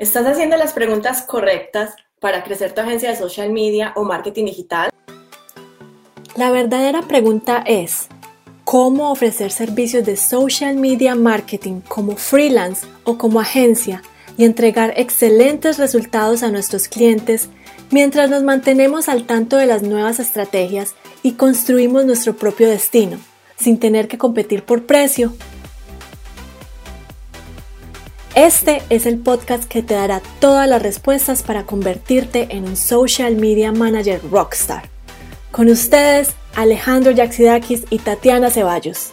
¿Estás haciendo las preguntas correctas para crecer tu agencia de social media o marketing digital? La verdadera pregunta es, ¿cómo ofrecer servicios de social media marketing como freelance o como agencia y entregar excelentes resultados a nuestros clientes mientras nos mantenemos al tanto de las nuevas estrategias y construimos nuestro propio destino, sin tener que competir por precio este es el podcast que te dará todas las respuestas para convertirte en un social media manager rockstar. Con ustedes, Alejandro Yaxidakis y Tatiana Ceballos.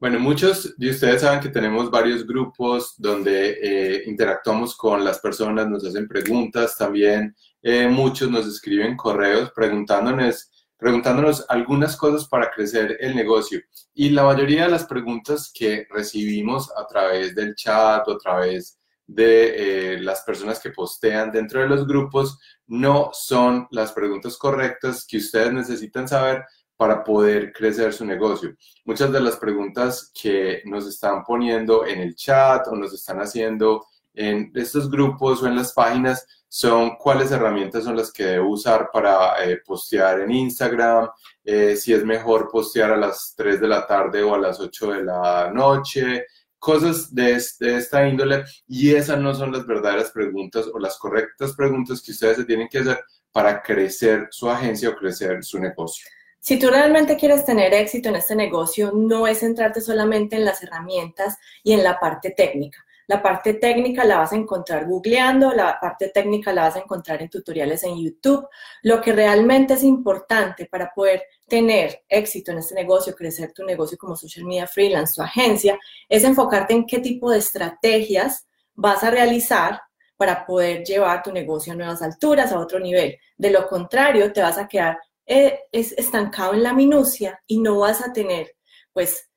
Bueno, muchos de ustedes saben que tenemos varios grupos donde eh, interactuamos con las personas, nos hacen preguntas, también eh, muchos nos escriben correos preguntándonos preguntándonos algunas cosas para crecer el negocio. Y la mayoría de las preguntas que recibimos a través del chat o a través de eh, las personas que postean dentro de los grupos no son las preguntas correctas que ustedes necesitan saber para poder crecer su negocio. Muchas de las preguntas que nos están poniendo en el chat o nos están haciendo en estos grupos o en las páginas son cuáles herramientas son las que debo usar para eh, postear en Instagram, eh, si es mejor postear a las 3 de la tarde o a las 8 de la noche, cosas de, de, esta índole. Y esas no son las verdaderas preguntas o las correctas preguntas que ustedes se tienen que hacer para crecer su agencia o crecer su negocio. Si tú realmente quieres tener éxito en este negocio, no es centrarte solamente en las herramientas y en la parte técnica la parte técnica la vas a encontrar googleando, la parte técnica la vas a encontrar en tutoriales en YouTube. Lo que realmente es importante para poder tener éxito en este negocio, crecer tu negocio como social media freelance, tu agencia, es enfocarte en qué tipo de estrategias vas a realizar para poder llevar tu negocio a nuevas alturas, a otro nivel. De lo contrario, te vas a quedar eh, estancado en la minucia y no vas a tener, pues,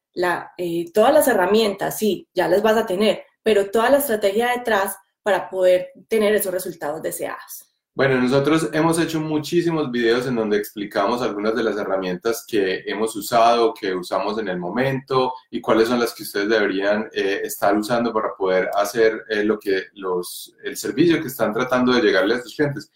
eh, todas las herramientas, sí, ya las vas a tener, pero toda la estrategia detrás para poder tener esos resultados deseados. Bueno, nosotros hemos hecho muchísimos videos en donde explicamos algunas de las herramientas que hemos usado, que usamos en el momento y cuáles son las que ustedes deberían eh, estar usando para poder hacer eh, lo que los, el servicio que están tratando de llegarle a sus clientes.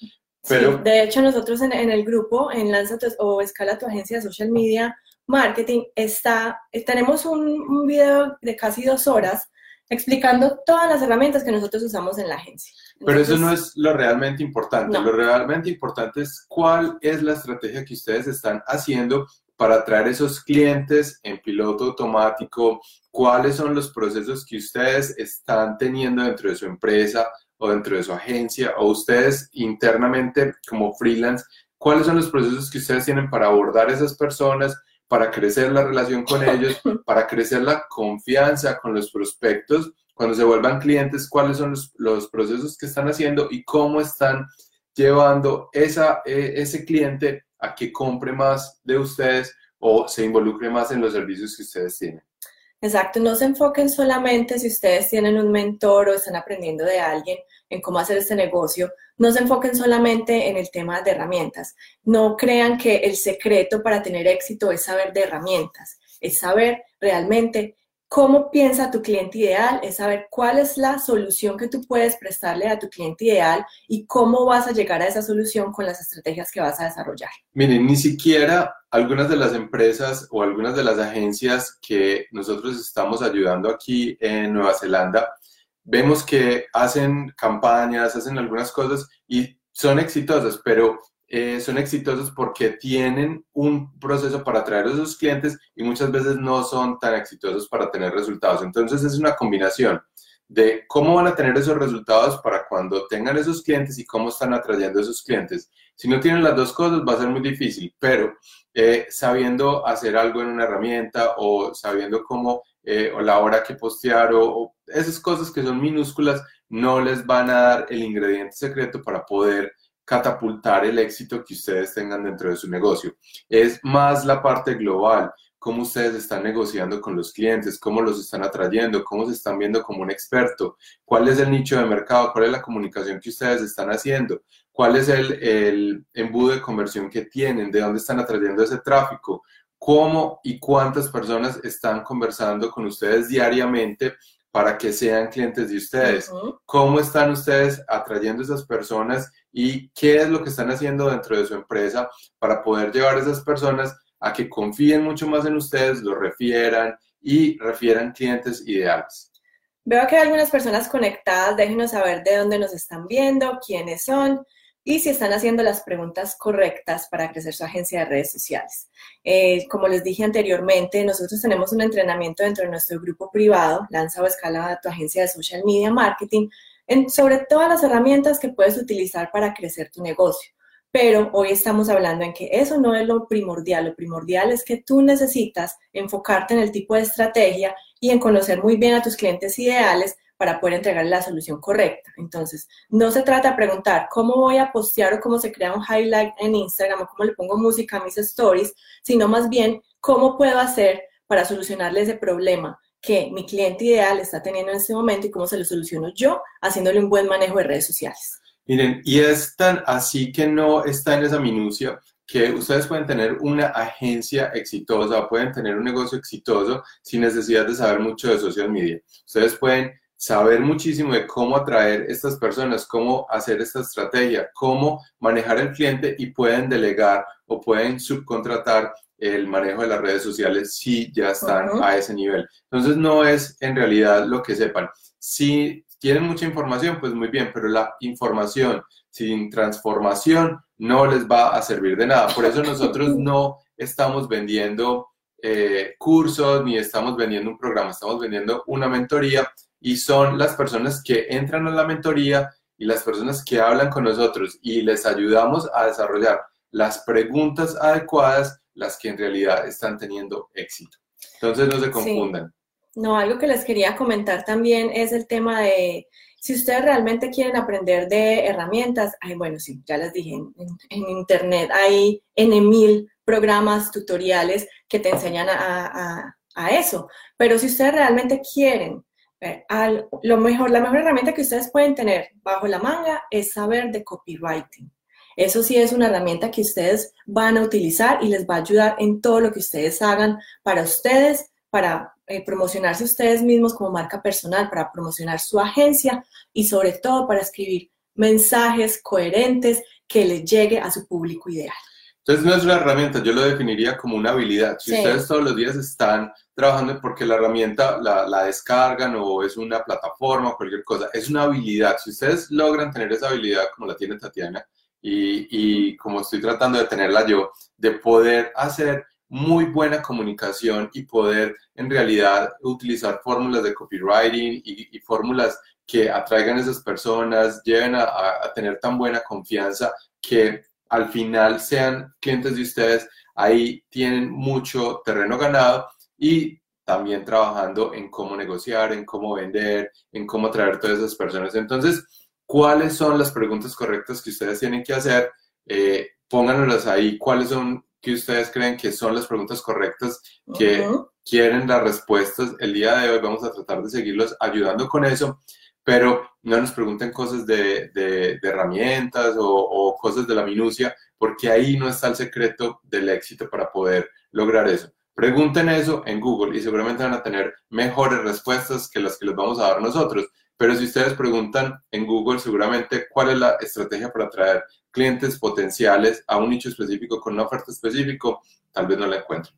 Pero... de hecho, nosotros en, el grupo, en Lanza o Escala tu agencia de social media marketing, está, tenemos un, un video de casi dos horas explicando todas las herramientas que nosotros usamos en la agencia. Pero eso no es lo realmente importante. Lo realmente importante es cuál es la estrategia que ustedes están haciendo para atraer esos clientes en piloto automático, cuáles son los procesos que ustedes están teniendo dentro de su empresa o dentro de su agencia o ustedes internamente como freelance, cuáles son los procesos que ustedes tienen para abordar esas personas, para crecer la relación con ellos, para crecer la confianza con los prospectos, cuando se vuelvan clientes, cuáles son los, procesos que están haciendo y cómo están llevando esa, e, ese cliente a que compre más de ustedes o se involucre más en los servicios que ustedes tienen. Exacto, no se enfoquen solamente si ustedes tienen un mentor o están aprendiendo de alguien en cómo hacer este negocio, no se enfoquen solamente en el tema de herramientas. No crean que el secreto para tener éxito es saber de herramientas, es saber realmente cómo piensa tu cliente ideal, es saber cuál es la solución que tú puedes prestarle a tu cliente ideal y cómo vas a llegar a esa solución con las estrategias que vas a desarrollar. Miren, ni siquiera algunas de las empresas o algunas de las agencias que nosotros estamos ayudando aquí en Nueva Zelanda, vemos que hacen campañas, hacen algunas cosas y son exitosas, pero eh, son exitosos porque tienen un proceso para atraer a sus clientes y muchas veces no son tan exitosos para tener resultados. Entonces es una combinación de cómo van a tener esos resultados para cuando tengan esos clientes y cómo están atrayendo a esos clientes. Si no tienen las dos cosas va a ser muy difícil, pero eh, sabiendo hacer algo en una herramienta o sabiendo cómo eh, o la hora que postear o esas cosas que son minúsculas no les van a dar el ingrediente secreto para poder catapultar el éxito que ustedes tengan dentro de su negocio. Es más la parte global, cómo ustedes están negociando con los clientes, cómo los están atrayendo, cómo se están viendo como un experto, cuál es el nicho de mercado, cuál es la comunicación que ustedes están haciendo, cuál es el, el embudo de conversión que tienen, de dónde están atrayendo ese tráfico, cómo y cuántas personas están conversando con ustedes diariamente para que sean clientes de ustedes. ¿Cómo están ustedes atrayendo a esas personas y qué es lo que están haciendo dentro de su empresa para poder llevar a esas personas a que confíen mucho más en ustedes, los refieran y refieran clientes ideales? Veo que hay algunas personas conectadas, déjenos saber de dónde nos están viendo, quiénes son y si están haciendo las preguntas correctas para crecer su agencia de redes sociales. Eh, como les dije anteriormente, nosotros tenemos un entrenamiento dentro de nuestro grupo privado, Lanza o Escala tu agencia de social media marketing, en, sobre todas las herramientas que puedes utilizar para crecer tu negocio. Pero hoy estamos hablando en que eso no es lo primordial. Lo primordial es que tú necesitas enfocarte en el tipo de estrategia y en conocer muy bien a tus clientes ideales para poder entregar la solución correcta. Entonces, no se trata de preguntar cómo voy a postear o cómo se crea un highlight en Instagram o cómo le pongo música a mis stories, sino más bien cómo puedo hacer para solucionarle ese problema que mi cliente ideal está teniendo en este momento y cómo se lo soluciono yo haciéndole un buen manejo de redes sociales. Miren, y es tan así que no está en esa minucia que ustedes pueden tener una agencia exitosa, pueden tener un negocio exitoso sin necesidad de saber mucho de social media. Ustedes pueden saber muchísimo de cómo atraer estas personas, cómo hacer esta estrategia, cómo manejar el cliente y pueden delegar o pueden subcontratar el manejo de las redes sociales si ya están a ese nivel. Entonces no es en realidad lo que sepan. Si tienen mucha información, pues muy bien, pero la información sin transformación no les va a servir de nada. Por eso nosotros no estamos vendiendo eh, cursos ni estamos vendiendo un programa, estamos vendiendo una mentoría y son las personas que entran a la mentoría y las personas que hablan con nosotros y les ayudamos a desarrollar las preguntas adecuadas, las que en realidad están teniendo éxito. Entonces no se confundan. No, algo que les quería comentar también es el tema de si ustedes realmente quieren aprender de herramientas, ay, bueno, sí, ya les dije, en, Internet hay N mil programas, tutoriales que te enseñan a, a eso. Pero si ustedes realmente quieren eh, lo mejor, la mejor herramienta que ustedes pueden tener bajo la manga es saber de copywriting. Eso sí es una herramienta que ustedes van a utilizar y les va a ayudar en todo lo que ustedes hagan para ustedes, para eh, promocionarse ustedes mismos como marca personal, para promocionar su agencia y sobre todo para escribir mensajes coherentes que les llegue a su público ideal. Entonces no es una herramienta, yo lo definiría como una habilidad. Si ustedes todos los días están trabajando porque la herramienta la, la, descargan o es una plataforma o cualquier cosa, es una habilidad. Si ustedes logran tener esa habilidad como la tiene Tatiana y, y como estoy tratando de tenerla yo, de poder hacer muy buena comunicación y poder en realidad utilizar fórmulas de copywriting y, y fórmulas que atraigan a esas personas, lleven a, a tener tan buena confianza que al final sean clientes de ustedes, ahí tienen mucho terreno ganado y también trabajando en cómo negociar, en cómo vender, en cómo atraer todas esas personas. Entonces, ¿cuáles son las preguntas correctas que ustedes tienen que hacer? Eh, pónganlas ahí. ¿Cuáles son que ustedes creen que son las preguntas correctas que quieren las respuestas? El día de hoy vamos a tratar de seguirlos ayudando con eso pero no nos pregunten cosas de, herramientas o, cosas de la minucia, porque ahí no está el secreto del éxito para poder lograr eso. Pregunten eso en Google y seguramente van a tener mejores respuestas que las que les vamos a dar nosotros. Pero si ustedes preguntan en Google, seguramente cuál es la estrategia para atraer clientes potenciales a un nicho específico con una oferta específica, tal vez no la encuentren.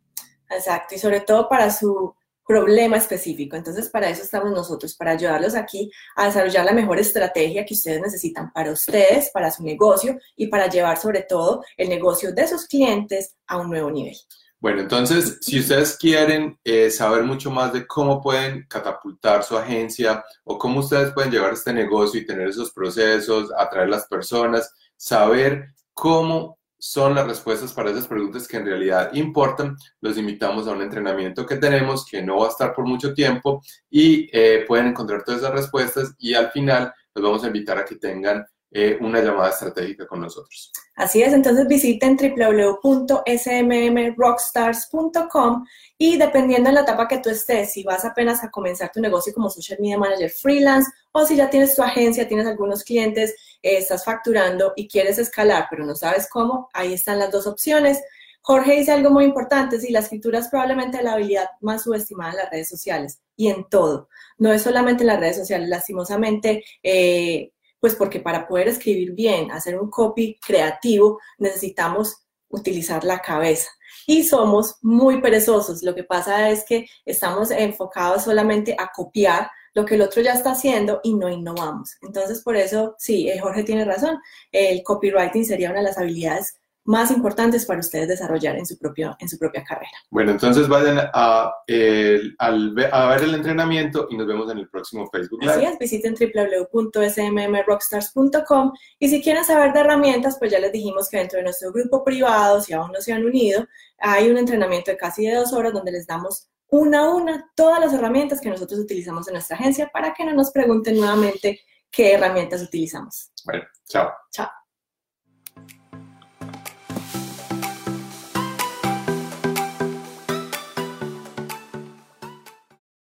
Exacto, y sobre todo para su problema específico. Entonces, para eso estamos nosotros, para ayudarlos aquí a desarrollar la mejor estrategia que ustedes necesitan para ustedes, para su negocio y para llevar sobre todo el negocio de sus clientes a un nuevo nivel. Bueno, entonces, si ustedes quieren eh, saber mucho más de cómo pueden catapultar su agencia o cómo ustedes pueden llevar este negocio y tener esos procesos, atraer las personas, saber cómo son las respuestas para esas preguntas que en realidad importan. Los invitamos a un entrenamiento que tenemos que no va a estar por mucho tiempo y eh, pueden encontrar todas esas respuestas y al final los vamos a invitar a que tengan eh, una llamada estratégica con nosotros. Así es, entonces visiten www.smmrockstars.com y dependiendo en la etapa que tú estés, si vas apenas a comenzar tu negocio como social media manager freelance o si ya tienes tu agencia, tienes algunos clientes, eh, estás facturando y quieres escalar, pero no sabes cómo, ahí están las dos opciones. Jorge dice algo muy importante, sí, la escritura es probablemente la habilidad más subestimada en las redes sociales y en todo. No es solamente en las redes sociales, lastimosamente, eh, pues porque para poder escribir bien, hacer un copy creativo, necesitamos utilizar la cabeza. Y somos muy perezosos. Lo que pasa es que estamos enfocados solamente a copiar lo que el otro ya está haciendo y no innovamos. Entonces, por eso, sí, eh, Jorge tiene razón, el copywriting sería una de las habilidades más importantes para ustedes desarrollar en su, propio, en su propia carrera. Bueno, entonces vayan a, a ver el entrenamiento y nos vemos en el próximo Facebook Live. Así es, visiten www.smmrocstars.com y si quieren saber de herramientas, pues ya les dijimos que dentro de nuestro grupo privado, si aún no se han unido, hay un entrenamiento de casi de dos horas donde les damos una a una todas las herramientas que nosotros utilizamos en nuestra agencia para que no nos pregunten nuevamente qué herramientas utilizamos. Bueno, chao. Chao.